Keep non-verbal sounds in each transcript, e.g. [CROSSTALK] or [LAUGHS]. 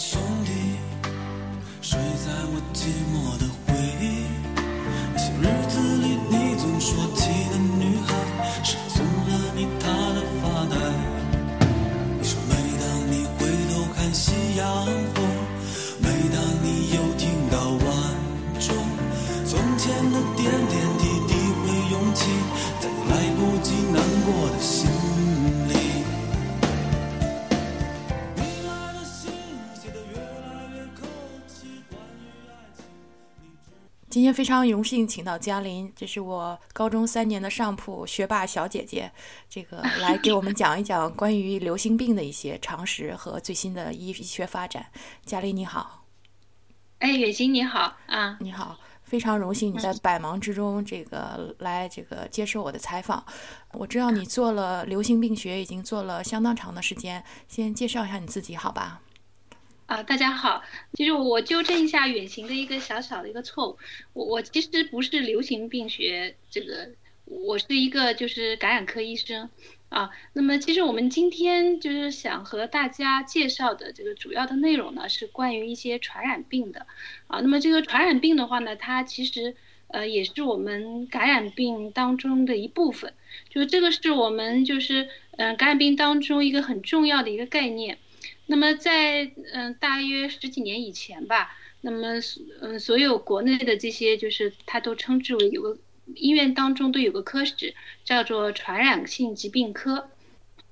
兄弟，睡在我寂寞的非常荣幸请到嘉玲，这是我高中三年的上铺学霸小姐姐，这个 [LAUGHS] 来给我们讲一讲关于流行病的一些常识和最新的医医学发展。嘉玲你好，哎，远行你好啊，你好，非常荣幸你在百忙之中这个来这个接受我的采访。我知道你做了流行病学已经做了相当长的时间，先介绍一下你自己好吧？啊，大家好，其实我纠正一下远行的一个小小的一个错误，我我其实不是流行病学这个，我是一个就是感染科医生啊。那么其实我们今天就是想和大家介绍的这个主要的内容呢，是关于一些传染病的啊。那么这个传染病的话呢，它其实呃也是我们感染病当中的一部分，就是这个是我们就是嗯、感染病当中一个很重要的一个概念。那么在嗯大约十几年以前吧，那么嗯所有国内的这些就是它都称之为有个医院当中都有个科室叫做传染性疾病科。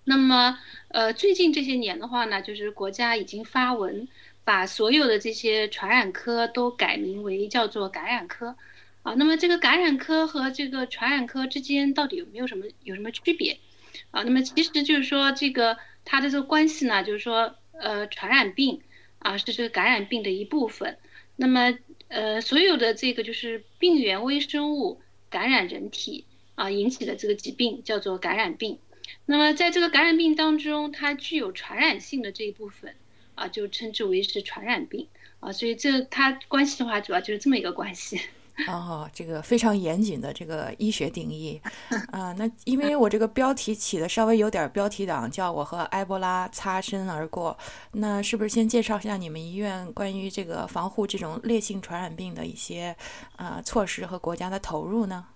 那么呃最近这些年的话呢，就是国家已经发文把所有的这些传染科都改名为叫做感染科。啊，那么这个感染科和这个传染科之间到底有没有什么有什么区别？啊，那么其实就是说这个它的这个关系呢，就是说呃传染病啊是这个感染病的一部分，那么呃所有的这个就是病原微生物感染人体啊引起的这个疾病叫做感染病，那么在这个感染病当中，它具有传染性的这一部分啊就称之为是传染病。啊，所以这它关系的话主要就是这么一个关系。哦，这个非常严谨的这个医学定义 [LAUGHS] 啊、那因为我这个标题起的稍微有点标题党，叫我和埃博拉擦身而过。那是不是先介绍一下你们医院关于这个防护这种烈性传染病的一些啊措施和国家的投入呢？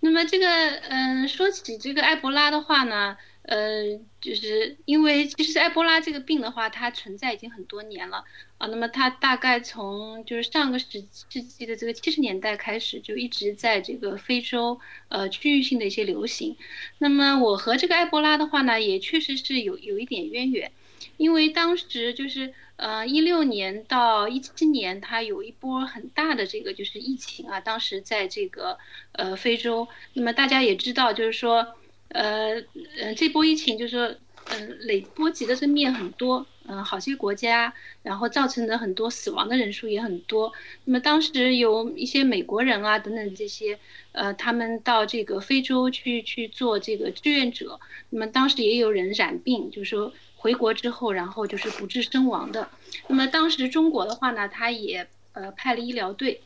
那么这个，嗯，说起这个埃博拉的话呢，呃，就是因为其实埃博拉这个病的话，它存在已经很多年了啊。那么它大概从就是上个世世纪的这个七十年代开始，就一直在这个非洲呃区域性的一些流行。那么我和这个埃博拉的话呢，也确实是有有一点渊源，因为当时就是呃一六年到一七年，它有一波很大的这个就是疫情啊，当时在这个呃非洲，那么大家也知道，就是说呃呃这波疫情就是说嗯、累波及的这面很多，嗯、好些国家，然后造成的很多死亡的人数也很多。那么当时有一些美国人啊等等这些，呃，他们到这个非洲去去做这个志愿者，那么当时也有人染病，就是说回国之后，然后就是不治身亡的。那么当时中国的话呢，他也呃派了医疗队，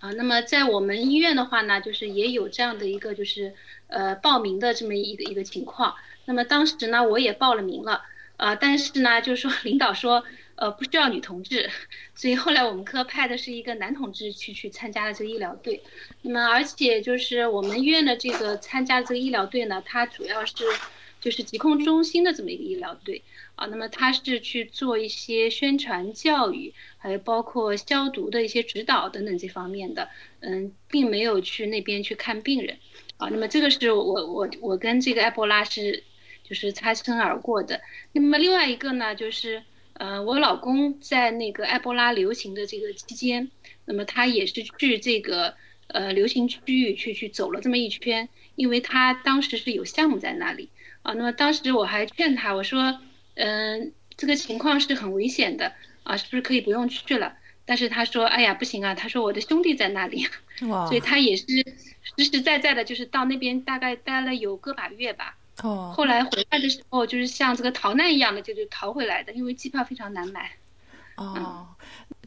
啊，那么在我们医院的话呢，就是也有这样的一个就是呃报名的这么一个一个情况。那么当时呢，我也报了名了，啊，但是呢，就是说领导说呃不需要女同志，所以后来我们科派的是一个男同志去去参加了这个医疗队。那么而且就是我们医院的这个参加这个医疗队呢，它主要是就是疾控中心的这么一个医疗队啊，那么它是去做一些宣传教育，还有包括消毒的一些指导等等这方面的，嗯，并没有去那边去看病人啊。那么这个是我我我跟这个埃博拉是就是擦身而过的。那么另外一个呢，就是呃，我老公在那个埃博拉流行的这个期间，那么他也是去这个呃流行区域去去走了这么一圈，因为他当时是有项目在那里啊。那么当时我还劝他，我说，嗯、这个情况是很危险的啊，是不是可以不用去了？但是他说，哎呀，不行啊，他说我的兄弟在那里，所以他也是实实在在的，就是到那边大概待了有个把月吧。哦，后来回来的时候，就是像这个逃难一样的，就是逃回来的，因为机票非常难买。哦，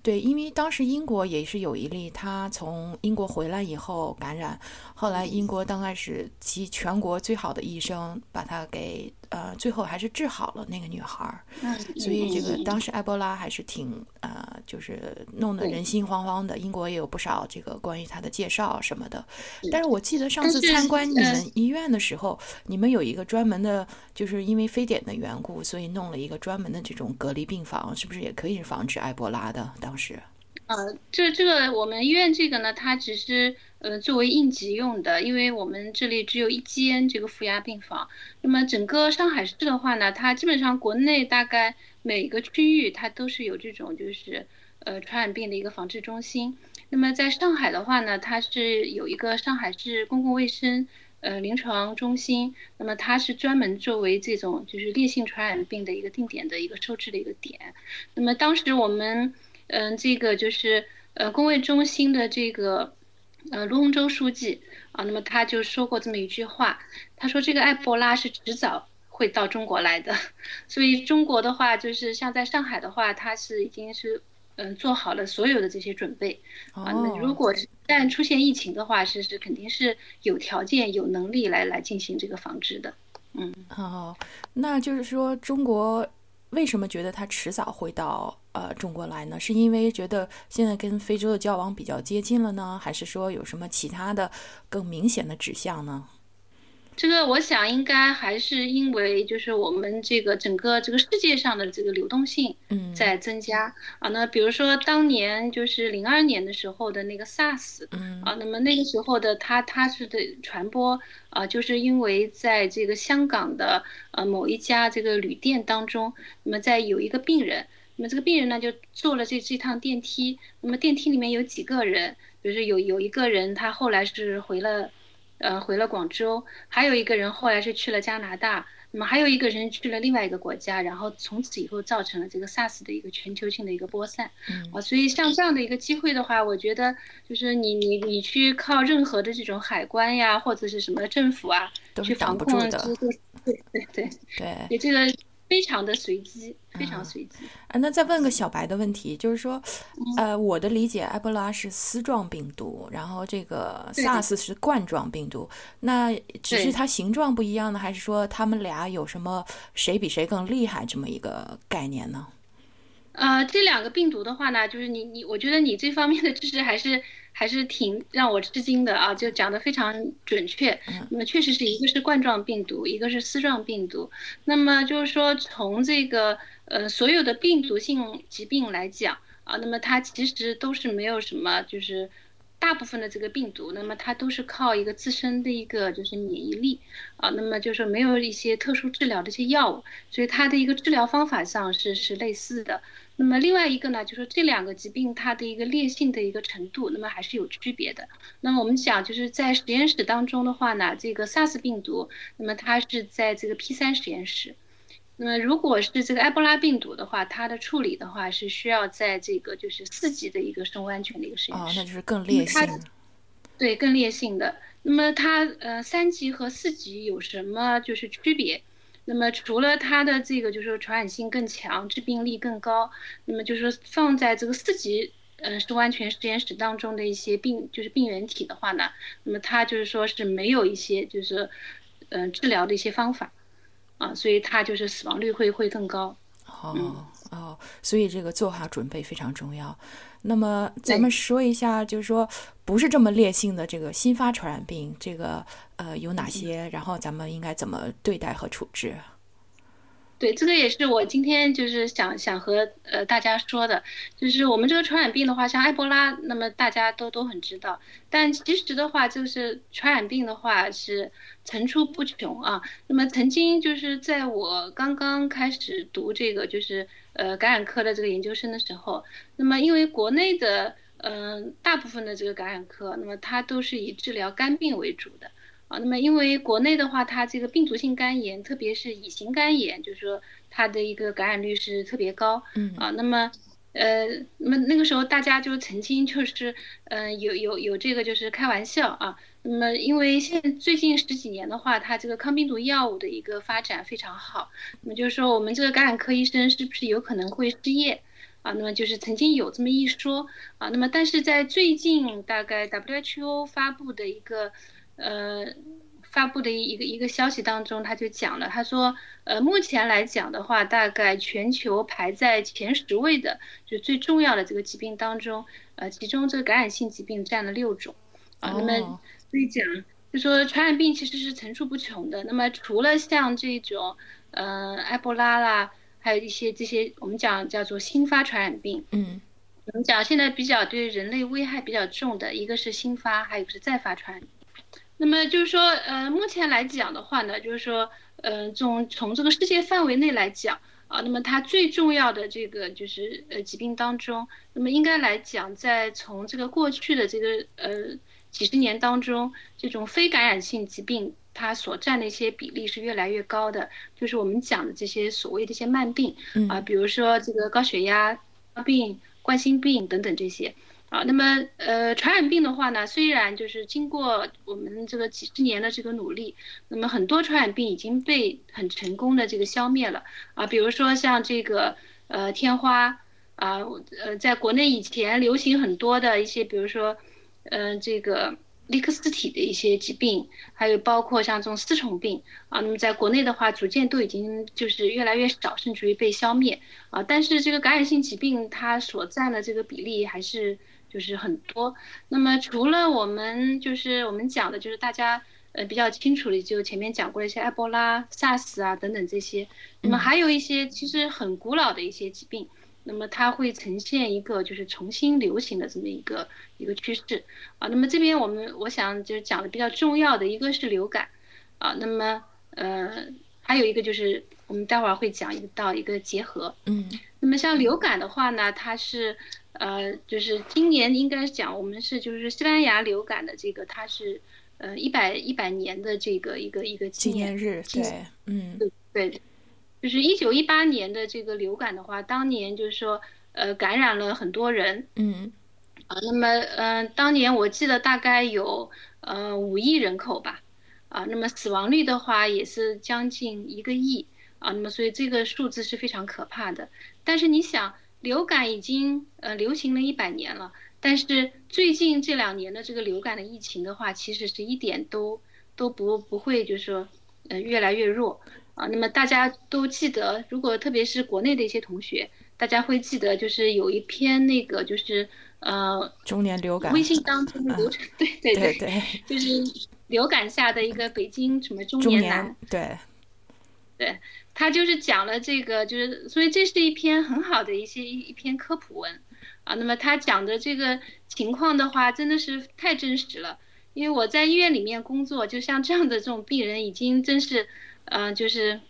对，因为当时英国也是有一例，他从英国回来以后感染，后来英国刚开始集全国最好的医生把他给呃，最后还是治好了那个女孩儿。嗯，所以这个当时埃博拉还是挺呃，就是弄得人心惶惶的。英国也有不少这个关于他的介绍什么的。但是我记得上次参观你们医院的时候，你们有一个专门的，就是因为非典的缘故，所以弄了一个专门的这种隔离病房，是不是也可以防止埃博拉的？当时？呃，这这个我们医院这个呢，它只是呃作为应急用的，因为我们这里只有一间这个负压病房。那么整个上海市的话呢，它基本上国内大概每个区域它都是有这种就是呃传染病的一个防治中心。那么在上海的话呢，它是有一个上海市公共卫生呃临床中心，那么它是专门作为这种就是烈性传染病的一个定点的一个收治的一个点。那么当时我们。嗯，这个就是呃，公卫中心的这个呃卢洪洲书记啊，那么他就说过这么一句话，他说这个埃博拉是迟早会到中国来的，[LAUGHS] 所以中国的话就是像在上海的话，他是已经是嗯做好了所有的这些准备。啊，那如果是一旦出现疫情的话，是是肯定是有条件有能力来来进行这个防治的，嗯，哦，那就是说中国。为什么觉得它迟早会到呃中国来呢？是因为觉得现在跟非洲的交往比较接近了呢，还是说有什么其他的更明显的指向呢？这个我想应该还是因为就是我们这个整个这个世界上的这个流动性嗯在增加啊。那比如说当年就是零二年的时候的那个 SARS 嗯啊，那么那个时候的它它是的传播啊，就是因为在这个香港的呃某一家这个旅店当中，那么在有一个病人，那么这个病人呢就坐了这这趟电梯，那么电梯里面有几个人，比如说有有一个人他后来是回了。呃，回了广州，还有一个人后来是去了加拿大，那么还有一个人去了另外一个国家，然后从此以后造成了这个 SARS 的一个全球性的一个播散，啊，所以像这样的一个机会的话，我觉得就是你你你去靠任何的这种海关呀，或者是什么政府啊，去防控的，对对对对，你这个。非常的随机，非常随机啊！那再问个小白的问题，就是说，呃，我的理解，埃博拉是丝状病毒，然后这个 SARS 是冠状病毒，那只是它形状不一样呢，还是说他们俩有什么谁比谁更厉害这么一个概念呢？呃，这两个病毒的话呢，就是你你，我觉得你这方面的知识还是还是挺让我吃惊的啊，就讲的非常准确。那么确实是一个是冠状病毒，一个是丝状病毒。那么就是说，从这个呃所有的病毒性疾病来讲啊，那么它其实都是没有什么就是。大部分的这个病毒，那么它都是靠一个自身的一个就是免疫力啊，那么就是没有一些特殊治疗的一些药物，所以它的一个治疗方法上是是类似的。那么另外一个呢，就是这两个疾病它的一个烈性的一个程度，那么还是有区别的。那么我们讲就是在实验室当中的话呢，这个 SARS 病毒，那么它是在这个 P 三实验室。那么，如果是这个埃博拉病毒的话，它的处理的话是需要在这个就是四级的一个生物安全的一个实验室。哦，那就是更烈性。对，更烈性的。那么它呃三级和四级有什么就是区别？那么除了它的这个就是说传染性更强、致病力更高，那么就是说放在这个四级呃生物安全实验室当中的一些病就是病原体的话呢，那么它就是说是没有一些就是嗯治疗的一些方法。啊，所以它就是死亡率会会更高。哦哦，所以这个做好准备非常重要。那么咱们说一下，就是说不是这么烈性的这个新发传染病，这个呃有哪些？然后咱们应该怎么对待和处置？对，这个也是我今天就是想想和呃大家说的，就是我们这个传染病的话，像埃博拉，那么大家都都很知道，但其实的话，就是传染病的话是层出不穷啊。那么曾经就是在我刚刚开始读这个就是呃感染科的这个研究生的时候，那么因为国内的嗯大部分的这个感染科，那么它都是以治疗肝病为主的。啊，那么因为国内的话，它这个病毒性肝炎，特别是乙型肝炎，就是说它的一个感染率是特别高。嗯啊，那么呃，那么那个时候大家就曾经就是嗯有有有这个就是开玩笑啊。那么因为现最近十几年的话，它这个抗病毒药物的一个发展非常好，那么就是说我们这个感染科医生是不是有可能会失业？啊，那么就是曾经有这么一说啊，那么但是在最近大概 WHO 发布的一个呃发布的一个一个消息当中，他就讲了，他说呃目前来讲的话，大概全球排在前十位的就最重要的这个疾病当中，呃其中这个感染性疾病占了六种啊，那么所以讲就说传染病其实是层出不穷的，那么除了像这种呃埃博拉啦。还有一些这些我们讲叫做新发传染病，嗯，我们讲现在比较对人类危害比较重的一个是新发，还有一个是再发传染。那么就是说，呃，目前来讲的话呢，就是说，呃，从从这个世界范围内来讲啊，那么它最重要的这个就是呃疾病当中，那么应该来讲，在从这个过去的这个呃几十年当中，这种非感染性疾病。它所占的一些比例是越来越高的，就是我们讲的这些所谓的一些慢病啊，比如说这个高血压病、冠心病等等这些啊。那么呃，传染病的话呢，虽然就是经过我们这个几十年的这个努力，那么很多传染病已经被很成功的这个消灭了啊。比如说像这个呃天花啊，呃，在国内以前流行很多的一些，比如说嗯这个。利克斯体的一些疾病，还有包括像这种丝虫病啊，那么在国内的话，逐渐都已经就是越来越少，甚至于被消灭啊。但是这个感染性疾病它所占的这个比例还是就是很多。那么除了我们就是我们讲的，就是大家呃比较清楚的，就前面讲过的一些埃博拉、SARS 啊等等这些，那么还有一些其实很古老的一些疾病。那么它会呈现一个就是重新流行的这么一个一个趋势啊。那么这边我们我想就是讲的比较重要的一个是流感啊。那么呃还有一个就是我们待会儿会讲一到一个结合。嗯。那么像流感的话呢，它是呃就是今年应该讲我们是就是西班牙流感的这个它是呃一百一百年的这个一个一个纪念日。对，嗯，对对。就是一九一八年的这个流感的话，当年就是说，呃，感染了很多人，嗯，啊，那么，嗯，当年我记得大概有，呃，五亿人口吧，啊，那么死亡率的话也是将近一个亿，啊，那么所以这个数字是非常可怕的。但是你想，流感已经呃流行了一百年了，但是最近这两年的这个流感的疫情的话，其实是一点都都不不会就是说，呃，越来越弱。啊，那么大家都记得，如果特别是国内的一些同学，大家会记得，就是有一篇那个就是呃，中年流感微信当中流传，[LAUGHS] 对对对对，就是流感下的一个北京什么中年男，对，对他就是讲了这个，就是所以这是一篇很好的一些一一篇科普文啊。那么他讲的这个情况的话，真的是太真实了，因为我在医院里面工作，就像这样的这种病人，已经真是。嗯，就是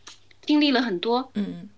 经历了很多，嗯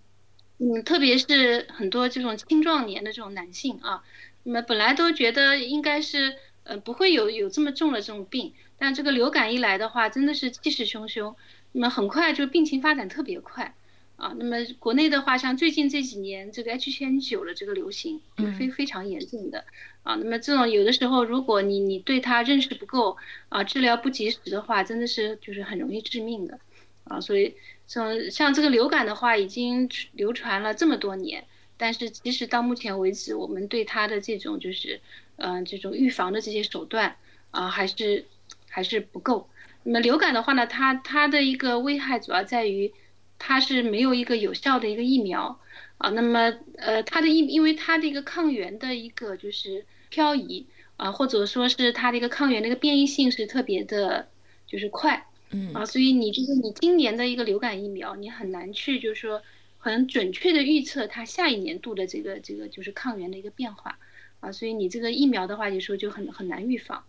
嗯，特别是很多这种青壮年的这种男性啊，那么本来都觉得应该是呃不会有有这么重的这种病，但这个流感一来的话，真的是气势汹汹，那么很快就病情发展特别快啊。那么国内的话，像最近这几年这个 H7N9 的这个流行，非非常严重的啊。那么这种有的时候，如果你你对它认识不够啊，治疗不及时的话，真的是就是很容易致命的。啊，所以这种像这个流感的话，已经流传了这么多年，但是其实到目前为止，我们对它的这种就是，嗯，这种预防的这些手段啊，还是还是不够。那么流感的话呢，它它的一个危害主要在于，它是没有一个有效的一个疫苗啊。那么呃，它的疫，因为它的一个抗原的一个就是漂移啊，或者说是它的一个抗原的一个变异性是特别的，就是快。嗯啊，所以你就是你今年的一个流感疫苗，你很难去就是说很准确的预测它下一年度的这个这个就是抗原的一个变化啊，所以你这个疫苗的话，有时候就很很难预防。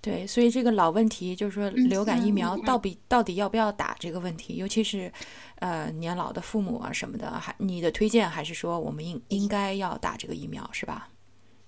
对，所以这个老问题就是说流感疫苗到底到底要不要打这个问题，尤其是呃年老的父母啊什么的，还你的推荐还是说我们应应该要打这个疫苗是吧？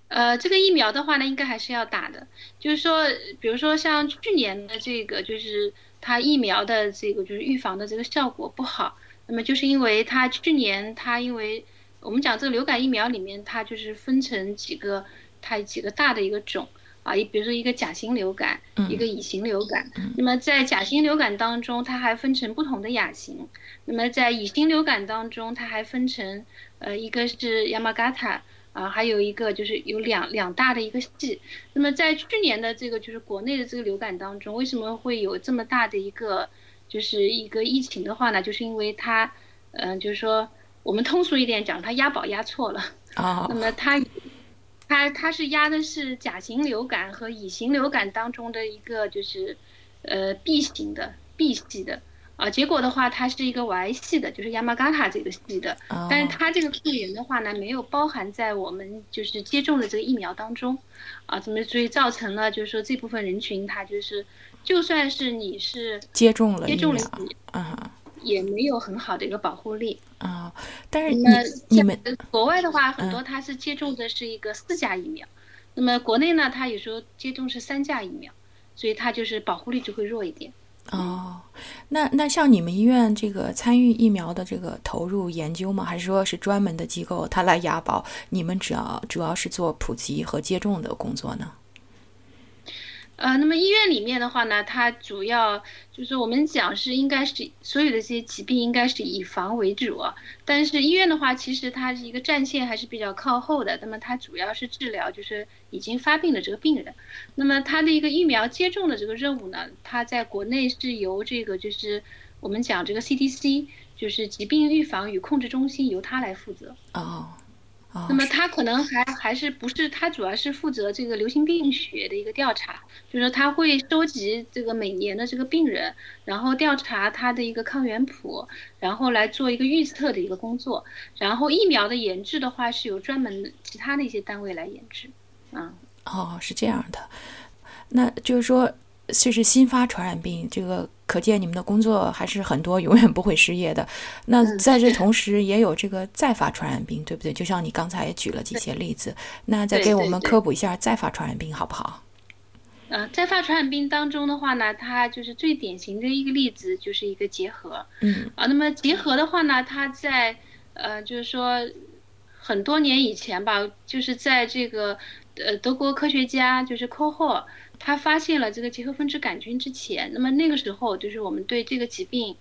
呃，这个疫苗的话呢，应该还是要打的。就是说，比如说像去年的这个就是。它疫苗的这个就是预防的这个效果不好，那么就是因为它去年它因为我们讲这个流感疫苗里面它就是分成几个它几个大的一个种啊，一比如说一个甲型流感，一个乙型流感，那么在甲型流感当中它还分成不同的亚型，那么在乙型流感当中它还分成呃一个是 Yamagata 啊，还有一个就是有两两大的一个系。那么在去年的这个就是国内的这个流感当中，为什么会有这么大的一个就是一个疫情的话呢？就是因为它，嗯，就是说我们通俗一点讲，它押宝押错了啊。那么它，它它是压的是甲型流感和乙型流感当中的一个就是呃 B 型的 B 系的。啊，结果的话，它是一个 Y 系的，就是 Yamagata 这个系的，但是它这个肺炎的话呢，没有包含在我们就是接种的这个疫苗当中，啊，怎么所以造成了就是说这部分人群他就是，就算是你是接种了接种了啊，也没有很好的一个保护力啊。但是你你们国外的话，很多它是接种的是一个四价疫苗，那么国内呢，它有时候接种是三价疫苗，所以它就是保护力就会弱一点。哦，那那像你们医院这个参与疫苗的这个投入研究吗？还是说是专门的机构他来押宝？你们只要主要是做普及和接种的工作呢？呃，那么医院里面的话呢，它主要就是我们讲是应该是所有的这些疾病应该是以防为主，但是医院的话，其实它是一个战线还是比较靠后的。那么它主要是治疗就是已经发病的这个病人。那么它的一个疫苗接种的这个任务呢，它在国内是由这个就是我们讲这个 CDC，就是疾病预防与控制中心由它来负责。哦。那么他可能还还是不是他主要是负责这个流行病学的一个调查，就是他会收集这个每年的这个病人，然后调查他的一个抗原谱，然后来做一个预测的一个工作。然后疫苗的研制的话是由专门其他的一些单位来研制。嗯，哦，是这样的，那就是说。这是新发传染病，这个可见你们的工作还是很多，永远不会失业的。那在这同时，也有这个再发传染病，对不对？就像你刚才也举了几些例子，那再给我们科普一下再发传染病好不好？呃，再发传染病当中的话呢，它就是最典型的一个例子，就是一个结核。嗯啊，那么结核的话呢，它在呃，就是说很多年以前吧，就是在这个呃德国科学家就是科霍。他发现了这个结核分支杆菌之前，那么那个时候就是我们对这个疾病，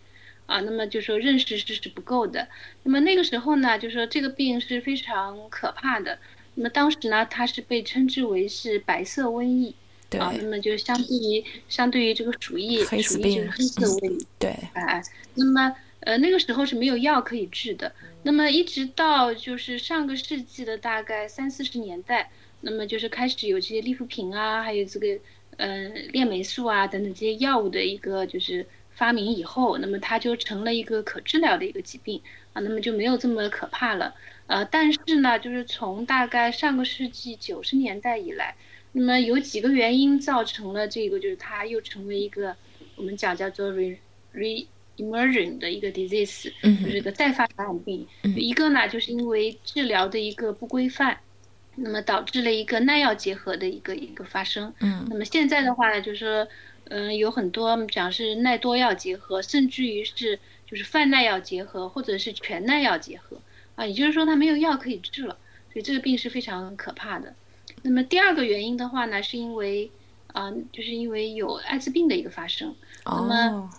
啊，那么就说认识是是不够的。那么那个时候呢，就说这个病是非常可怕的。那么当时呢，它是被称之为是白色瘟疫，啊，那么就相对于相对于这个鼠疫，鼠疫就是黑色瘟疫，[LAUGHS] 对，哎，那么呃那个时候是没有药可以治的。那么一直到就是上个世纪的大概三四十年代。那么就是开始有这些利福平啊，还有这个呃链霉素啊等等这些药物的一个就是发明以后，那么它就成了一个可治疗的一个疾病啊，那么就没有这么可怕了。呃，但是呢，就是从大概上个世纪九十年代以来，那么有几个原因造成了这个，就是它又成为一个我们讲叫做 re re emerging 的一个 disease，就是一个再发传染病。一个呢，就是因为治疗的一个不规范。那么导致了一个耐药结合的一个一个发生。嗯，那么现在的话呢，就是，嗯，有很多讲是耐多药结合，甚至于是就是泛耐药结合，或者是全耐药结合啊，也就是说它没有药可以治了，所以这个病是非常可怕的。那么第二个原因的话呢，是因为啊，就是因为有艾滋病的一个发生。那么，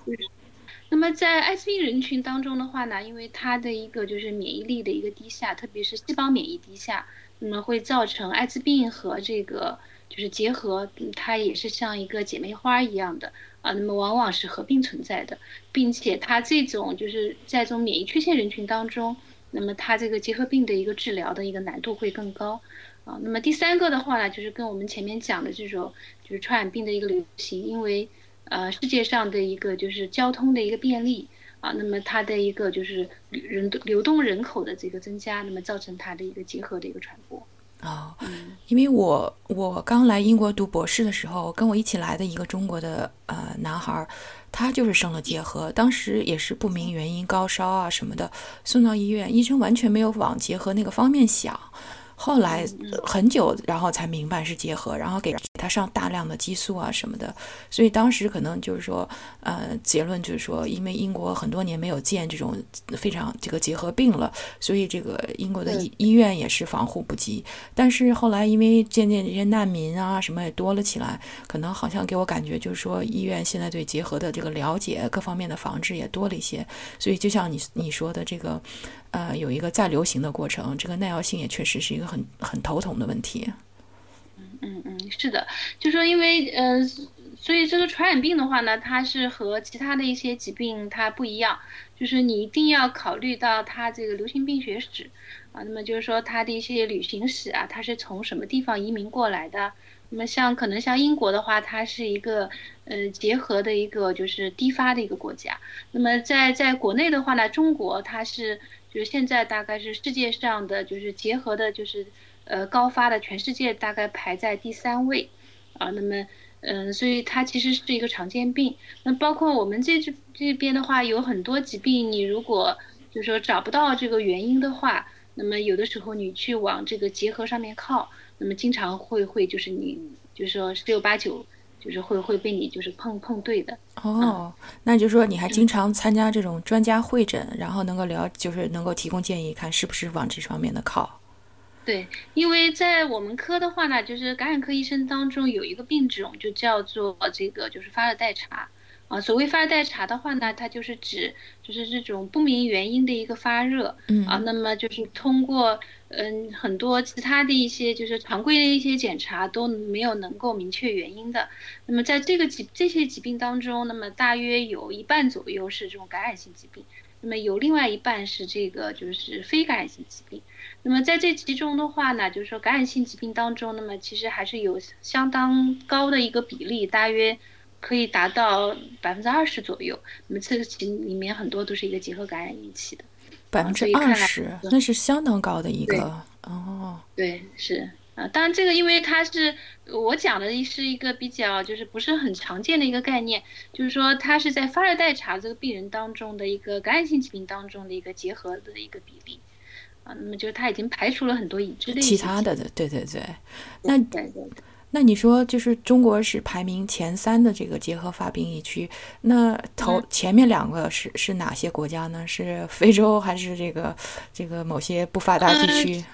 那么在艾滋病人群当中的话呢，因为它的一个就是免疫力的一个低下，特别是细胞免疫低下。那么会造成艾滋病和这个就是结合，它也是像一个姐妹花一样的啊。那么往往是合并存在的，并且它这种就是在这种免疫缺陷人群当中，那么它这个结核病的一个治疗的一个难度会更高啊。那么第三个的话呢，就是跟我们前面讲的这种就是传染病的一个流行，因为呃世界上的一个就是交通的一个便利。啊，那么它的一个就是人流动人口的这个增加，那么造成它的一个结核的一个传播。哦，因为我我刚来英国读博士的时候，跟我一起来的一个中国的呃男孩，他就是生了结核，当时也是不明原因高烧啊什么的，送到医院，医生完全没有往结核那个方面想。后来很久，然后才明白是结核，然后给他上大量的激素啊什么的，所以当时可能就是说，呃，结论就是说，因为英国很多年没有见这种非常这个结核病了，所以这个英国的医医院也是防护不及。但是后来因为渐渐这些难民啊什么也多了起来，可能好像给我感觉就是说，医院现在对结核的这个了解，各方面的防治也多了一些。所以就像你你说的这个。呃有一个再流行的过程，这个耐药性也确实是一个很很头疼的问题。嗯嗯嗯，是的，就说因为呃，所以这个传染病的话呢，它是和其他的一些疾病它不一样，就是你一定要考虑到它这个流行病学史啊，那么就是说它的一些旅行史啊，它是从什么地方移民过来的。那么像可能像英国的话，它是一个呃结合的一个就是低发的一个国家。那么在在国内的话呢，中国它是就是现在大概是世界上的就是结核的就是呃高发的，全世界大概排在第三位啊。那么嗯，所以它其实是一个常见病。那包括我们这这这边的话，有很多疾病，你如果就是说找不到这个原因的话，那么有的时候你去往这个结核上面靠。那么经常会会就是你就是说十有八九就是会会被你就是碰碰对的哦，那就是说你还经常参加这种专家会诊，然后能够聊就是能够提供建议，看是不是往这方面的靠。对，因为在我们科的话呢，就是感染科医生当中有一个病种就叫做这个就是发热待查。啊，所谓发热待查的话呢，它就是指就是这种不明原因的一个发热，嗯啊，那么就是通过嗯很多其他的一些就是常规的一些检查都没有能够明确原因的。那么在这个疾这些疾病当中，那么大约有一半左右是这种感染性疾病，那么有另外一半是这个就是非感染性疾病。那么在这其中的话呢，就是说感染性疾病当中，那么其实还是有相当高的一个比例，大约。可以达到百分之二十左右，那么这个其里面很多都是一个结核感染引起的，百分之二十，那是相当高的一个哦。对，是。啊，当然这个因为它是我讲的是一个比较就是不是很常见的一个概念，就是说它是在发热待查这个病人当中的一个感染性疾病当中的一个结核的一个比例。啊，那么就是它已经排除了很多已知的其他的，对对对，那对对。那你说，就是中国是排名前三的这个结核发病疫区，那头前面两个是是哪些国家呢？是非洲还是这个这个某些不发达地区？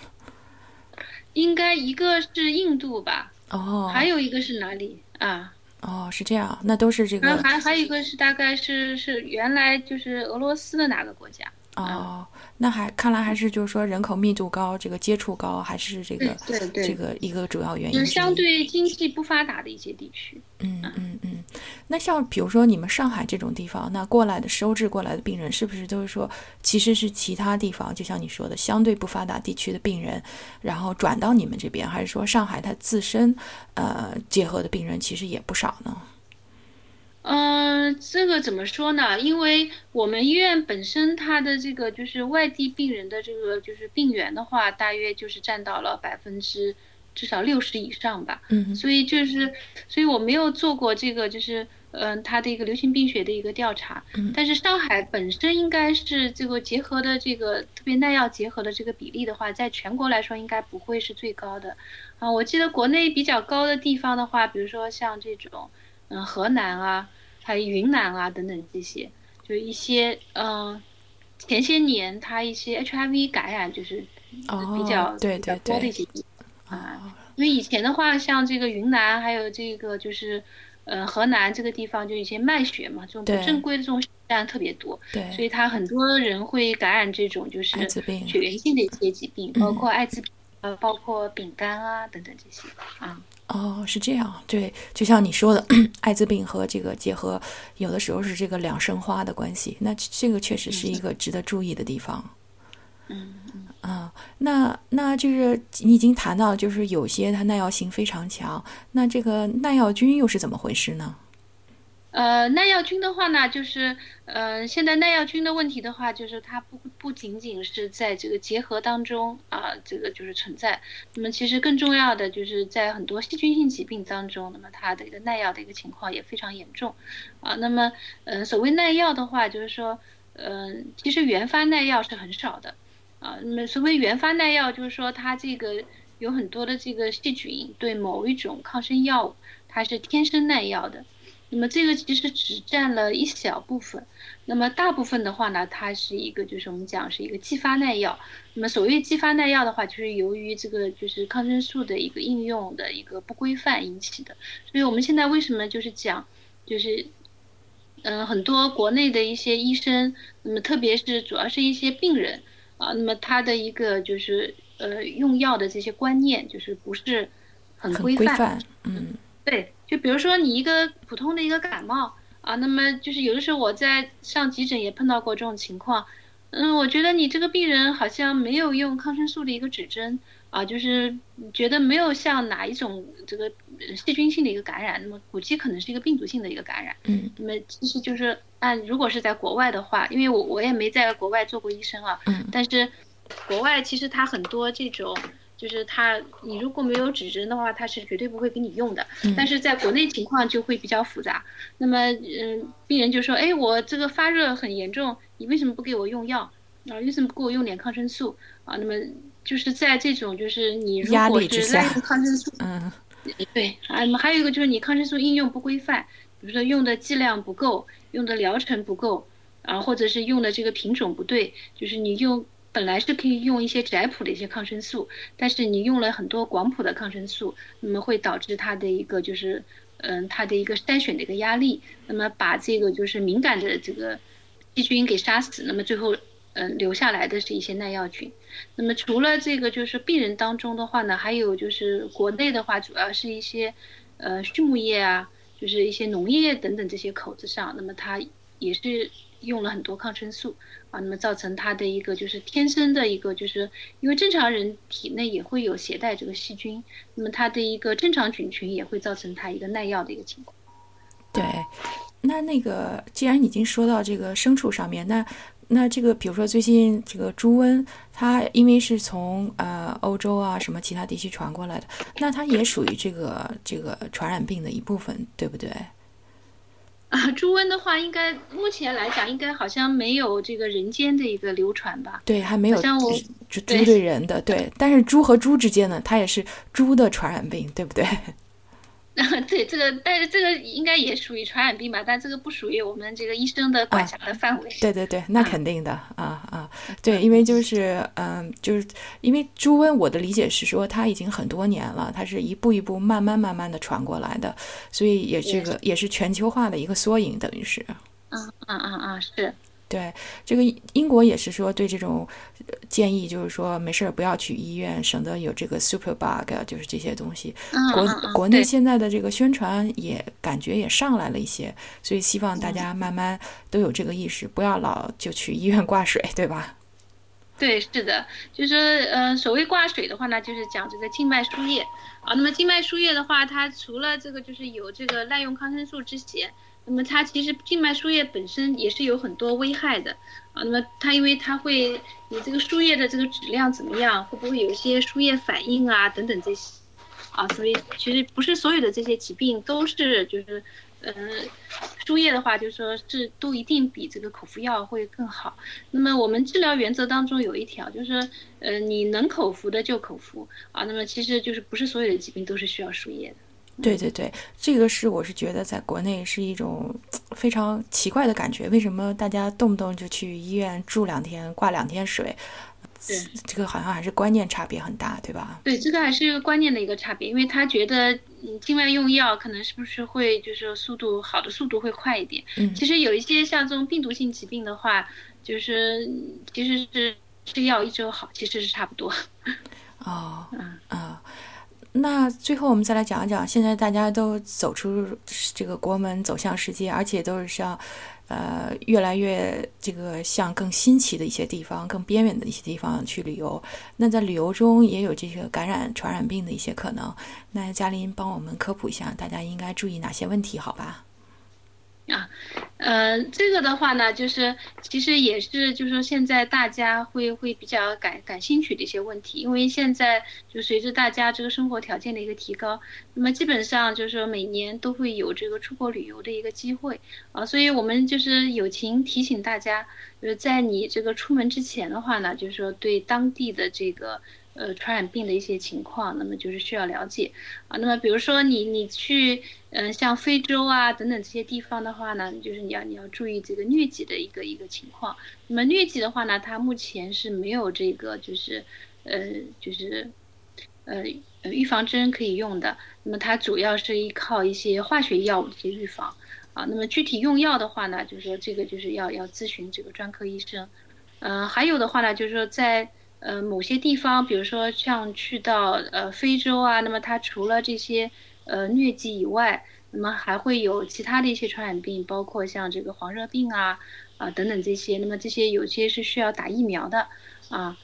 应该一个是印度吧？哦，还有一个是哪里啊？哦，是这样，那都是这个。还还有一个是大概是是原来就是俄罗斯的哪个国家？哦。那还看来还是就是说人口密度高，这个接触高，还是这个对对这个一个主要原因。就是相对经济不发达的一些地区。嗯嗯嗯。那像比如说你们上海这种地方，那过来的收治过来的病人，是不是都是说其实是其他地方，就像你说的相对不发达地区的病人，然后转到你们这边，还是说上海它自身呃结合的病人其实也不少呢？嗯，这个怎么说呢？因为我们医院本身它的这个就是外地病人的这个就是病源的话，大约就是占到了百分之至少六十以上吧。嗯，所以就是，所以我没有做过这个就是嗯，它的一个流行病学的一个调查。嗯，但是上海本身应该是这个结合的这个特别耐药结合的这个比例的话，在全国来说应该不会是最高的。啊，我记得国内比较高的地方的话，比如说像这种。嗯，河南啊，还有云南啊等等这些，就一些嗯，前些年它一些 HIV 感染就是比较比较多的一些地方啊。因为以前的话，像这个云南还有这个就是呃河南这个地方，就一些卖血嘛，这种不正规的这种血案特别多，对，所以他很多人会感染这种就是血源性的一些疾病，包括艾滋病，呃，包括丙肝啊等等这些啊。哦，是这样，对，就像你说的，艾滋病和这个结合，有的时候是这个两生花的关系，那这个确实是一个值得注意的地方。嗯嗯啊，那那就是你已经谈到，就是有些它耐药性非常强，那这个耐药菌又是怎么回事呢？呃，耐药菌的话呢，就是，呃，现在耐药菌的问题的话，就是它不不仅仅是在这个结核当中啊，这个就是存在。那么其实更重要的就是在很多细菌性疾病当中，那么它的一个耐药的一个情况也非常严重，啊，那么，嗯，所谓耐药的话，就是说，嗯，其实原发耐药是很少的，啊，那么所谓原发耐药，就是说它这个有很多的这个细菌对某一种抗生药物，它是天生耐药的。那么这个其实只占了一小部分，那么大部分的话呢，它是一个就是我们讲是一个继发耐药。那么所谓继发耐药的话，就是由于这个就是抗生素的一个应用的一个不规范引起的。所以我们现在为什么就是讲，就是嗯很多国内的一些医生，那么特别是主要是一些病人啊，那么他的一个就是呃用药的这些观念就是不是很规范，嗯，对，就比如说你一个普通的一个感冒啊，那么就是有的时候我在上急诊也碰到过这种情况，嗯，我觉得你这个病人好像没有用抗生素的一个指针。啊，就是觉得没有像哪一种这个细菌性的一个感染，那么估计可能是一个病毒性的一个感染。嗯，那么其实就是按如果是在国外的话，因为我我也没在国外做过医生啊，嗯，但是国外其实它很多这种就是它你如果没有指针的话，它是绝对不会给你用的。但是在国内情况就会比较复杂。那么嗯，病人就说，哎，我这个发热很严重，你为什么不给我用药？啊，为什么不给我用点抗生素？啊，那么。就是在这种，就是你如果是滥用抗生素，嗯，[LAUGHS] 对，啊，那么还有一个就是你抗生素应用不规范，比如说用的剂量不够，用的疗程不够，啊，或者是用的这个品种不对，就是你用本来是可以用一些窄谱的一些抗生素，但是你用了很多广谱的抗生素，那么会导致它的一个就是，嗯，它的一个筛选的一个压力，那么把这个就是敏感的这个细菌给杀死，那么最后。嗯，留下来的是一些耐药菌。那么除了这个，就是病人当中的话呢，还有就是国内的话，主要是一些呃畜牧业啊，就是一些农业等等这些口子上，那么它也是用了很多抗生素啊，那么造成它的一个就是天生的一个，就是因为正常人体内也会有携带这个细菌，那么它的一个正常菌群也会造成它一个耐药的一个情况。对，那那个既然已经说到这个牲畜上面，那。那这个，比如说最近这个猪瘟，它因为是从呃欧洲啊什么其他地区传过来的，那它也属于这个这个传染病的一部分，对不对？啊，猪瘟的话，应该目前来讲，应该好像没有这个人间的一个流传吧？对，还没有像我猪对人的对，但是猪和猪之间呢，它也是猪的传染病，对不对？[LAUGHS] 对这个，但是这个应该也属于传染病吧？但这个不属于我们这个医生的管辖的范围。对对对，那肯定的啊啊！对，因为就是嗯，就是因为猪瘟，我的理解是说它已经很多年了，它是一步一步慢慢慢慢的传过来的，所以也这个也是全球化的一个缩影，等于是。嗯嗯嗯嗯，是。对，这个英国也是说对这种建议，就是说没事儿不要去医院，省得有这个 super bug，就是这些东西。国国内现在的这个宣传也感觉也上来了一些，所以希望大家慢慢都有这个意识，不要老就去医院挂水，对吧？[LAUGHS] 对，是的，就是呃，所谓挂水的话呢，就是讲这个静脉输液啊。那么静脉输液的话，它除了这个就是有这个滥用抗生素之嫌。那么它其实静脉输液本身也是有很多危害的啊。那么它因为它会，你这个输液的这个质量怎么样，会不会有一些输液反应啊等等这些啊？所以其实不是所有的这些疾病都是就是，呃，输液的话就说是都一定比这个口服药会更好。那么我们治疗原则当中有一条就是，呃，你能口服的就口服啊。那么其实就是不是所有的疾病都是需要输液的。对对对，这个是我是觉得在国内是一种非常奇怪的感觉。为什么大家动不动就去医院住两天、挂两天水？对，这个好像还是观念差别很大，对吧？对，这个还是观念的一个差别，因为他觉得嗯，境外用药可能是不是会就是速度好的速度会快一点。嗯，其实有一些像这种病毒性疾病的话，就是其实是吃药一周好，其实是差不多。[LAUGHS] 哦，嗯啊。那最后我们再来讲一讲，现在大家都走出这个国门，走向世界，而且都是像，呃，越来越这个向更新奇的一些地方、更边远的一些地方去旅游。那在旅游中也有这个感染传染病的一些可能。那嘉林帮我们科普一下，大家应该注意哪些问题？好吧？啊，呃，这个的话呢，就是其实也是，就是说现在大家会会比较感感兴趣的一些问题，因为现在就随着大家这个生活条件的一个提高，那么基本上就是说每年都会有这个出国旅游的一个机会啊，所以我们就是友情提醒大家，就是在你这个出门之前的话呢，就是说对当地的这个。呃，传染病的一些情况，那么就是需要了解啊。那么比如说你你去嗯，像非洲啊等等这些地方的话呢，就是你要你要注意这个疟疾的一个一个情况。那么疟疾的话呢，它目前是没有这个就是呃就是呃预防针可以用的。那么它主要是依靠一些化学药物的预防啊。那么具体用药的话呢，就是说这个就是要要咨询这个专科医生。嗯，还有的话呢，就是说在呃某些地方，比如说像去到呃非洲啊，那么它除了这些呃疟疾以外，那么还会有其他的一些传染病，包括像这个黄热病啊啊等等这些，那么这些有些是需要打疫苗的啊。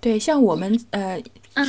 对，像我们呃，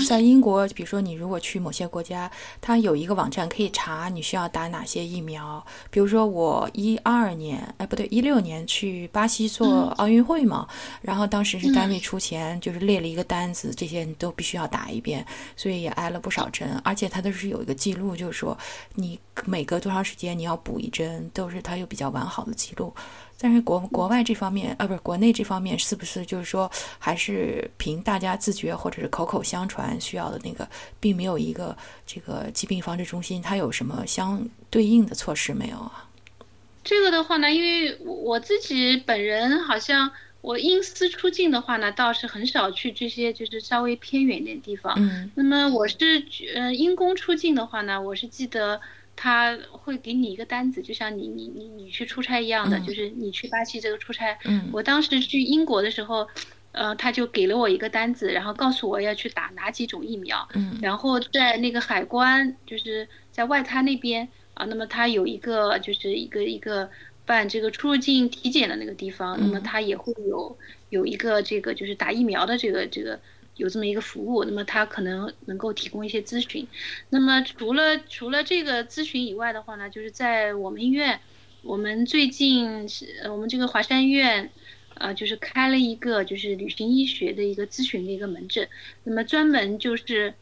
在英国，比如说你如果去某些国家，它有一个网站可以查你需要打哪些疫苗。比如说我一二年，哎不对，一六年去巴西做奥运会嘛，然后当时是单位出钱，就是列了一个单子，这些你都必须要打一遍，所以也挨了不少针，而且它都是有一个记录，就是说你每隔多长时间你要补一针，都是它有比较完好的记录。但是国国外这方面啊，不是国内这方面，是不是就是说还是凭大家自觉或者是口口相传需要的那个，并没有一个这个疾病防治中心它有什么相对应的措施没有啊？这个的话呢，因为我自己本人好像我因私出境的话呢，倒是很少去这些就是稍微偏远点地方。嗯。那么我是呃因公出境的话呢，我是记得。他会给你一个单子，就像你你你你去出差一样的，就是你去巴西这个出差。嗯，我当时去英国的时候，呃，他就给了我一个单子，然后告诉我要去打哪几种疫苗。嗯，然后在那个海关，就是在外滩那边啊，那么他有一个就是一个一个办这个出入境体检的那个地方，那么他也会有有一个这个就是打疫苗的这个这个。有这么一个服务，那么他可能能够提供一些咨询。那么除了除了这个咨询以外的话呢，就是在我们医院，我们最近是我们这个华山医院，呃，就是开了一个就是旅行医学的一个咨询的一个门诊。那么专门就是，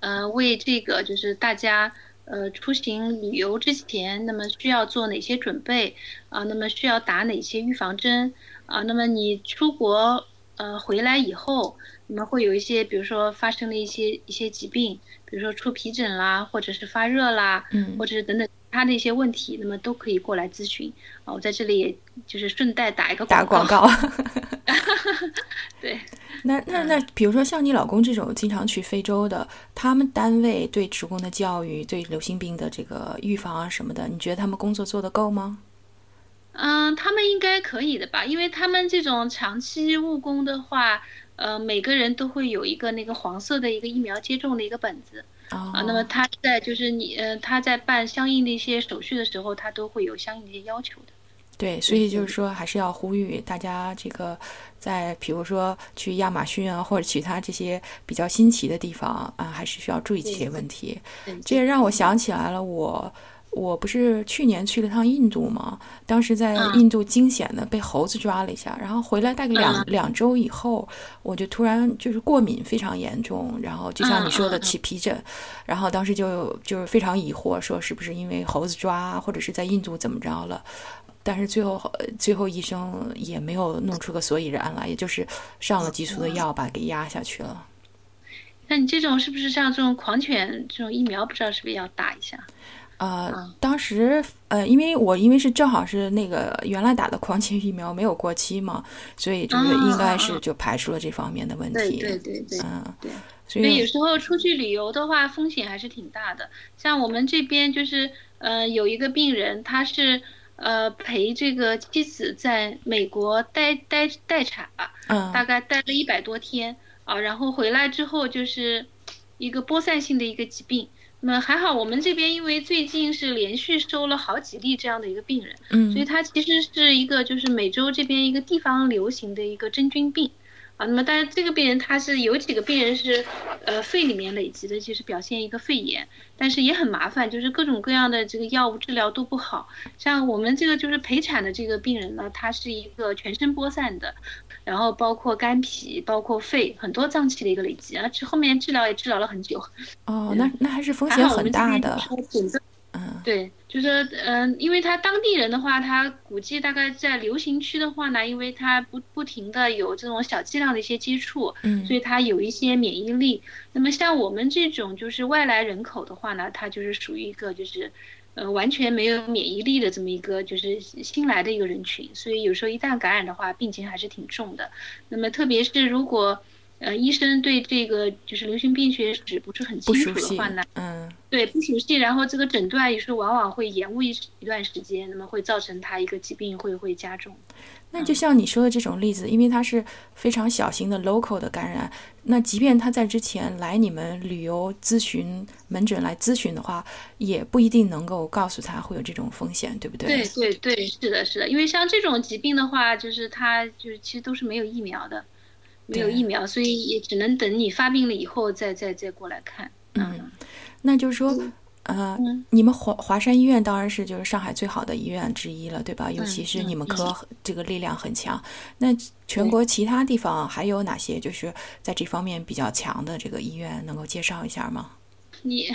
呃，为这个就是大家呃出行旅游之前，那么需要做哪些准备啊？那么需要打哪些预防针啊？那么你出国呃回来以后。那么会有一些，比如说发生了一些一些疾病，比如说出皮疹啦，或者是发热啦，嗯，或者是等等其他的一些问题，那么都可以过来咨询啊。我在这里也就是顺带打一个打广告。[LAUGHS] 对，那 [LAUGHS] 那那，比如说像你老公这种经常去非洲的，他们单位对职工的教育、对流行病的这个预防啊什么的，你觉得他们工作做得够吗？嗯，他们应该可以的吧，因为他们这种长期务工的话。呃，每个人都会有一个那个黄色的一个疫苗接种的一个本子啊。那么他在就是你呃他在办相应的一些手续的时候，他都会有相应的一些要求的。对，所以就是说还是要呼吁大家，这个在比如说去亚马逊啊或者其他这些比较新奇的地方啊，还是需要注意这些问题。这也让我想起来了，我。我不是去年去了趟印度嘛？当时在印度惊险的被猴子抓了一下，然后回来大概两两周以后，我就突然就是过敏非常严重，然后就像你说的起皮疹，然后当时就就是非常疑惑，说是不是因为猴子抓，或者是在印度怎么着了？但是最后最后医生也没有弄出个所以然来，也就是上了激素的药把给压下去了。那你这种是不是像这种狂犬这种疫苗，不知道是不是要打一下？呃，当时呃，因为我因为是正好是那个原来打的狂犬疫苗没有过期嘛，所以就是应该是就排除了这方面的问题。对对对对，嗯，对。所以有时候出去旅游的话，风险还是挺大的。像我们这边就是呃，有一个病人，他是呃陪这个妻子在美国待待待产吧，嗯，大概待了一百多天啊，然后回来之后就是一个播散性的一个疾病。那还好，我们这边因为最近是连续收了好几例这样的一个病人，嗯，所以它其实是一个就是美洲这边一个地方流行的一个真菌病。啊，那么但是这个病人他是有几个病人是，呃，肺里面累积的，就是表现一个肺炎，但是也很麻烦，就是各种各样的这个药物治疗都不好。像我们这个就是陪产的这个病人呢，他是一个全身播散的，然后包括肝脾、包括肺很多脏器的一个累积，而且后面治疗也治疗了很久。哦，[LAUGHS] 那那还是风险很大的。嗯，对，就是嗯，因为他当地人的话，他估计大概在流行区的话呢，因为他不不停的有这种小剂量的一些接触，嗯，所以他有一些免疫力。那么像我们这种就是外来人口的话呢，他就是属于一个就是，呃，完全没有免疫力的这么一个就是新来的一个人群，所以有时候一旦感染的话，病情还是挺重的。那么特别是如果。呃医生对这个就是流行病学史不是很清楚的话呢，嗯，对不熟悉，然后这个诊断也是往往会延误一一段时间，那么会造成他一个疾病会会加重。那就像你说的这种例子，因为它是非常小型的 local 的感染，那即便他在之前来你们旅游咨询门诊来咨询的话，也不一定能够告诉他会有这种风险，对不对？对对对，是的，是的，因为像这种疾病的话，就是它就是其实都是没有疫苗的，没有疫苗，所以也只能等你发病了以后再再再过来看。嗯，那就是说。呃，你们华华山医院当然是就是上海最好的医院之一了，对吧？尤其是你们科这个力量很强。那全国其他地方还有哪些就是在这方面比较强的这个医院，能够介绍一下吗？你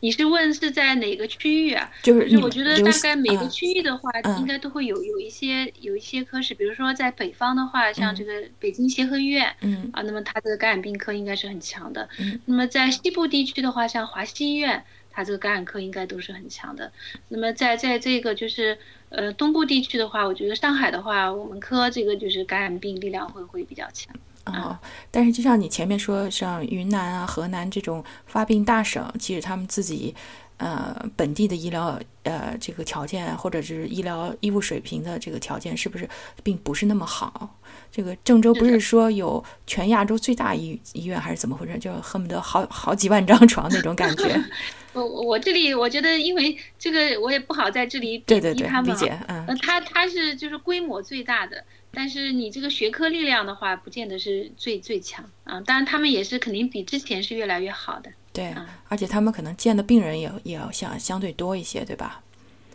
你是问是在哪个区域啊？就是我觉得大概每个区域的话，应该都会有有一些有一些科室，比如说在北方的话，像这个北京协和医院，嗯啊，那么它这个感染病科应该是很强的。那么在西部地区的话，像华西医院。它这个感染科应该都是很强的。那么在在这个就是呃东部地区的话，我觉得上海的话，我们科这个就是感染病力量会会比较强。哦，但是就像你前面说，像云南啊、河南这种发病大省，其实他们自己呃本地的医疗呃这个条件或者是医疗医务水平的这个条件，是不是并不是那么好？这个郑州不是说有全亚洲最大医医院还是怎么回事？就恨不得好 [LAUGHS] 好几万张床那种感觉。[LAUGHS] 我我这里我觉得，因为这个我也不好在这里贬低他们。理解，嗯。他他是就是规模最大的，但是你这个学科力量的话，不见得是最最强啊。当然他们也是肯定比之前是越来越好的。对，而且他们可能见的病人也也要相相对多一些，对吧？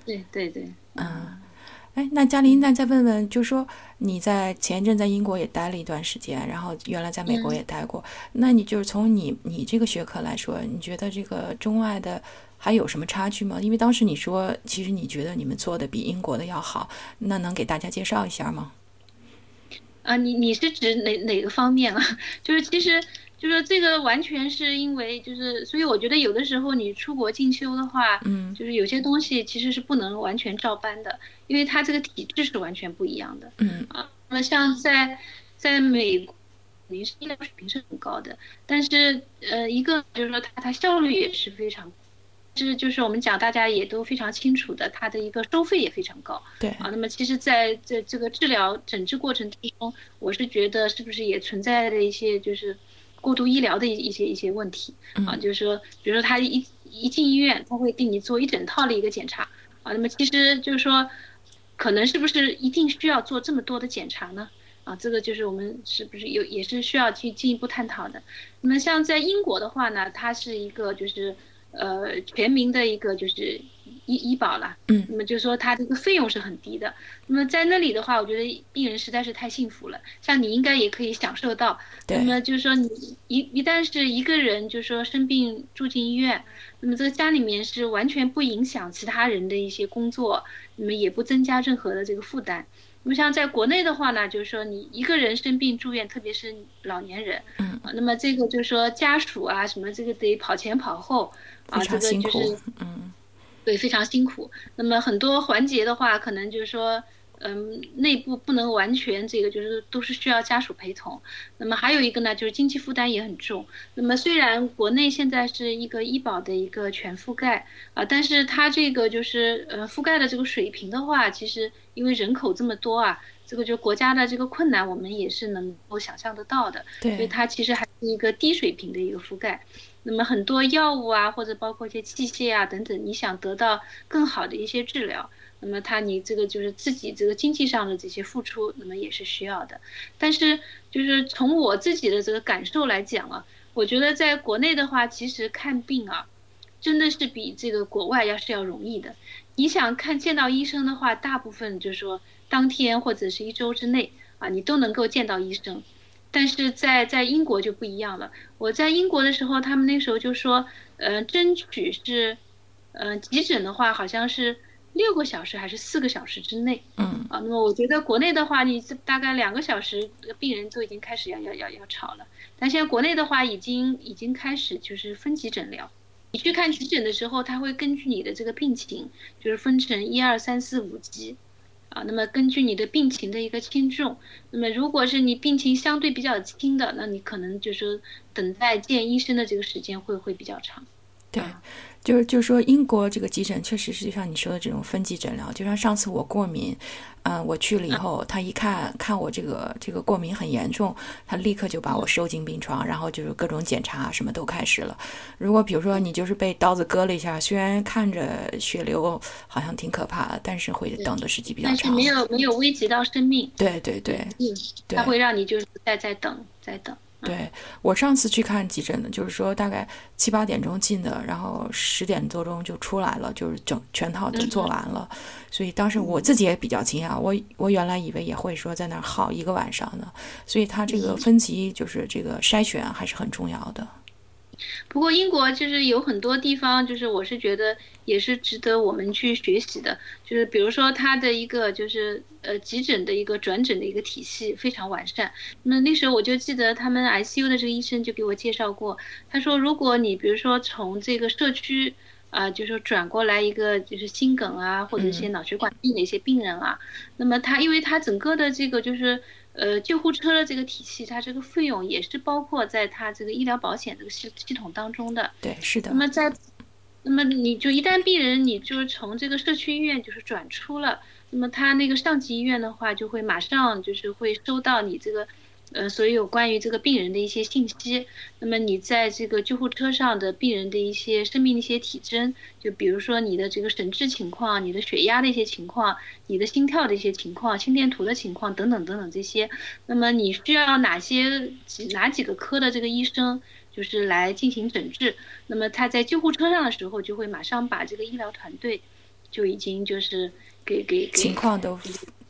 对对对，嗯。哎，那嘉玲，那再问问，就是说你在前一阵在英国也待了一段时间，然后原来在美国也待过，那你就是从你你这个学科来说，你觉得这个中外的还有什么差距吗？因为当时你说，其实你觉得你们做的比英国的要好，那能给大家介绍一下吗？啊，你你是指哪哪个方面啊？[LAUGHS] 就是其实。就是这个完全是因为，就是所以我觉得有的时候你出国进修的话，嗯，就是有些东西其实是不能完全照搬的，因为它这个体制是完全不一样的，嗯啊，那么像在在美国，肯定是医疗水平是很高的，但是呃，一个就是说它它效率也是非常，是就是我们讲大家也都非常清楚的，它的一个收费也非常高，对啊，那么其实在这这个治疗诊治过程之中，我是觉得是不是也存在的一些就是。过度医疗的一一些一些问题啊，就是说，比如说他一一进医院，他会给你做一整套的一个检查啊，那么其实就是说，可能是不是一定需要做这么多的检查呢？啊，这个就是我们是不是有也是需要去进一步探讨的。那么像在英国的话呢，它是一个就是呃全民的一个就是。医医保了，嗯，那么就是说它这个费用是很低的。那么在那里的话，我觉得病人实在是太幸福了。像你应该也可以享受到。对。那么就是说，你一一旦是一个人，就是说生病住进医院，那么这个家里面是完全不影响其他人的一些工作，那么也不增加任何的这个负担。那么像在国内的话呢，就是说你一个人生病住院，特别是老年人，嗯，那么这个就是说家属啊什么这个得跑前跑后，啊，这个就是，嗯。对，非常辛苦。那么很多环节的话，可能就是说，嗯，内部不能完全这个，就是都是需要家属陪同。那么还有一个呢，就是经济负担也很重。那么虽然国内现在是一个医保的一个全覆盖啊，但是它这个就是呃覆盖的这个水平的话，其实因为人口这么多啊，这个就国家的这个困难，我们也是能够想象得到的。对，所以它其实还是一个低水平的一个覆盖。那么很多药物啊，或者包括一些器械啊等等，你想得到更好的一些治疗，那么他你这个就是自己这个经济上的这些付出，那么也是需要的。但是就是从我自己的这个感受来讲啊，我觉得在国内的话，其实看病啊，真的是比这个国外要是要容易的。你想看见到医生的话，大部分就是说当天或者是一周之内啊，你都能够见到医生。但是在在英国就不一样了。我在英国的时候，他们那时候就说，呃，争取是，呃，急诊的话好像是六个小时还是四个小时之内。嗯。啊，那么我觉得国内的话，你大概两个小时，病人都已经开始要要要要吵了。但现在国内的话，已经已经开始就是分级诊疗。你去看急诊的时候，他会根据你的这个病情，就是分成一二三四五级。啊，那么根据你的病情的一个轻重，那么如果是你病情相对比较轻的，那你可能就是等待见医生的这个时间会会比较长。对，就是就是说，英国这个急诊确实是就像你说的这种分级诊疗。就像上次我过敏，嗯，我去了以后，他一看看我这个这个过敏很严重，他立刻就把我收进病床，然后就是各种检查什么都开始了。如果比如说你就是被刀子割了一下，虽然看着血流好像挺可怕的，但是会等的时间比较长。但是没有没有危及到生命。对对对，嗯，他会让你就是再再等再等。对我上次去看急诊的，就是说大概七八点钟进的，然后十点多钟就出来了，就是整全套都做完了。所以当时我自己也比较惊讶，我我原来以为也会说在那儿耗一个晚上呢。所以他这个分级就是这个筛选还是很重要的。不过英国就是有很多地方，就是我是觉得也是值得我们去学习的。就是比如说它的一个就是呃急诊的一个转诊的一个体系非常完善。那那时候我就记得他们 ICU 的这个医生就给我介绍过，他说如果你比如说从这个社区啊，就是说转过来一个就是心梗啊或者一些脑血管病的一些病人啊，那么他因为他整个的这个就是。呃，救护车的这个体系，它这个费用也是包括在它这个医疗保险这个系系统当中的。对，是的。那么在，那么你就一旦病人你就是从这个社区医院就是转出了，那么他那个上级医院的话就会马上就是会收到你这个。呃，所有关于这个病人的一些信息，那么你在这个救护车上的病人的一些生命的一些体征，就比如说你的这个神志情况、你的血压的一些情况、你的心跳的一些情况、心电图的情况等等等等这些，那么你需要哪些几哪几个科的这个医生就是来进行诊治，那么他在救护车上的时候就会马上把这个医疗团队就已经就是给给情况都。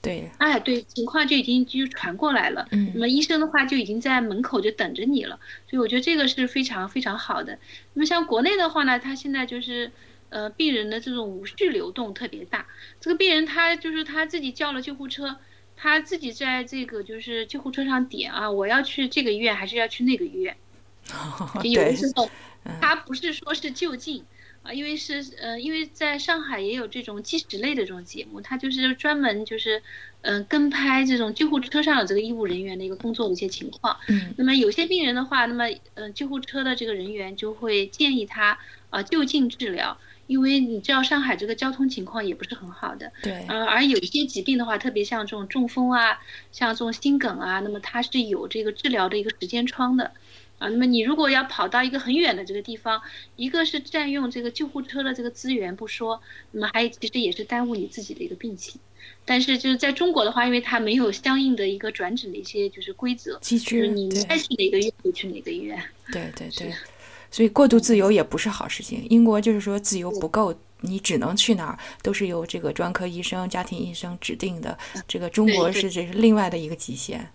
对，哎，对，情况就已经就传过来了。嗯，那么医生的话就已经在门口就等着你了，所以我觉得这个是非常非常好的。那么像国内的话呢，他现在就是，呃，病人的这种无序流动特别大。这个病人他就是他自己叫了救护车，他自己在这个就是救护车上点啊，我要去这个医院还是要去那个医院？[LAUGHS] 有的时候他不是说是就近。啊，因为是呃，因为在上海也有这种纪实类的这种节目，它就是专门就是，嗯，跟拍这种救护车上的这个医务人员的一个工作的一些情况。嗯。那么有些病人的话，那么呃，救护车的这个人员就会建议他啊就近治疗，因为你知道上海这个交通情况也不是很好的。对。呃，而有一些疾病的话，特别像这种中风啊，像这种心梗啊，那么它是有这个治疗的一个时间窗的。啊，那么你如果要跑到一个很远的这个地方，一个是占用这个救护车的这个资源不说，那么还其实也是耽误你自己的一个病情。但是就是在中国的话，因为它没有相应的一个转诊的一些就是规则机制，你该去哪个医院就去哪个医院。对对对，所以过度自由也不是好事情。英国就是说自由不够，你只能去哪儿都是由这个专科医生、家庭医生指定的。这个中国是这是另外的一个极限。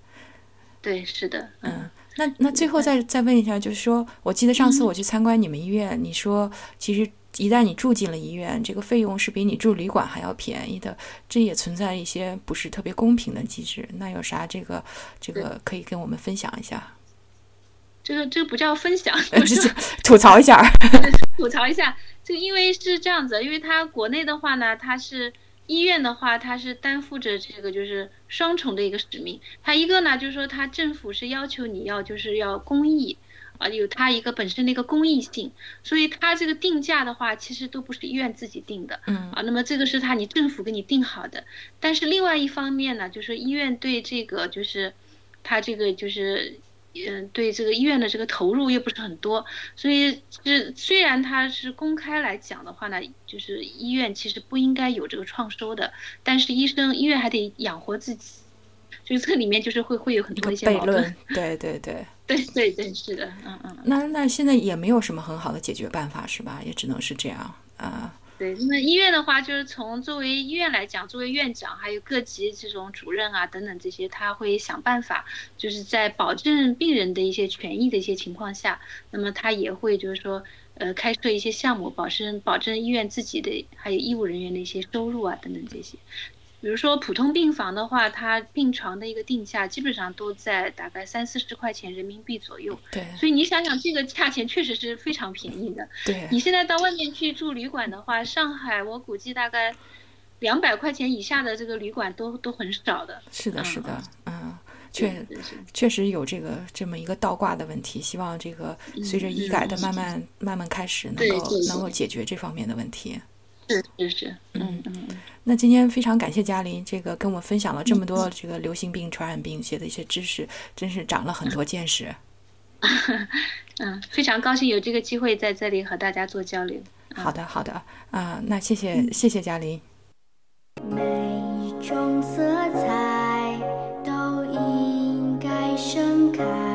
对，是的，嗯。那那最后再再问一下，就是说，我记得上次我去参观你们医院，你说其实一旦你住进了医院，这个费用是比你住旅馆还要便宜的，这也存在一些不是特别公平的机制。那有啥这个这个可以跟我们分享一下？这个这个不叫分享，[LAUGHS] [LAUGHS] 吐槽一下，吐槽一下。这个因为是这样子，因为它国内的话呢，它是。医院的话，它是担负着这个就是双重的一个使命。它一个呢，就是说它政府是要求你要就是要公益，啊，有它一个本身的一个公益性，所以它这个定价的话，其实都不是医院自己定的，嗯，啊，那么这个是它你政府给你定好的。但是另外一方面呢，就是医院对这个就是它这个就是。嗯，对这个医院的这个投入又不是很多，所以是虽然它是公开来讲的话呢，就是医院其实不应该有这个创收的，但是医生医院还得养活自己，所以这里面就是会会有很多一些矛盾。对对对对对对，是的，嗯嗯。那那现在也没有什么很好的解决办法是吧？也只能是这样啊。对，那么医院的话，就是从作为医院来讲，作为院长，还有各级这种主任啊等等这些，他会想办法，就是在保证病人的一些权益的一些情况下，那么他也会就是说，呃，开设一些项目，保证保证医院自己的还有医务人员的一些收入啊等等这些。比如说普通病房的话，它病床的一个定价基本上都在大概三四十块钱人民币左右。对。所以你想想，这个价钱确实是非常便宜的。对。你现在到外面去住旅馆的话，上海我估计大概，两百块钱以下的这个旅馆都都很少的。是的，嗯是的，嗯，确确实有这个这么一个倒挂的问题，希望这个随着医改的慢慢慢慢开始，能够能够解决这方面的问题。是是是，嗯嗯嗯，那今天非常感谢嘉玲，这个跟我分享了这么多这个流行病、传染病些的一些知识，真是长了很多见识。[LAUGHS] 嗯，非常高兴有这个机会在这里和大家做交流。好的，好的，啊、那谢谢谢谢嘉玲。每一种色彩都应该盛开。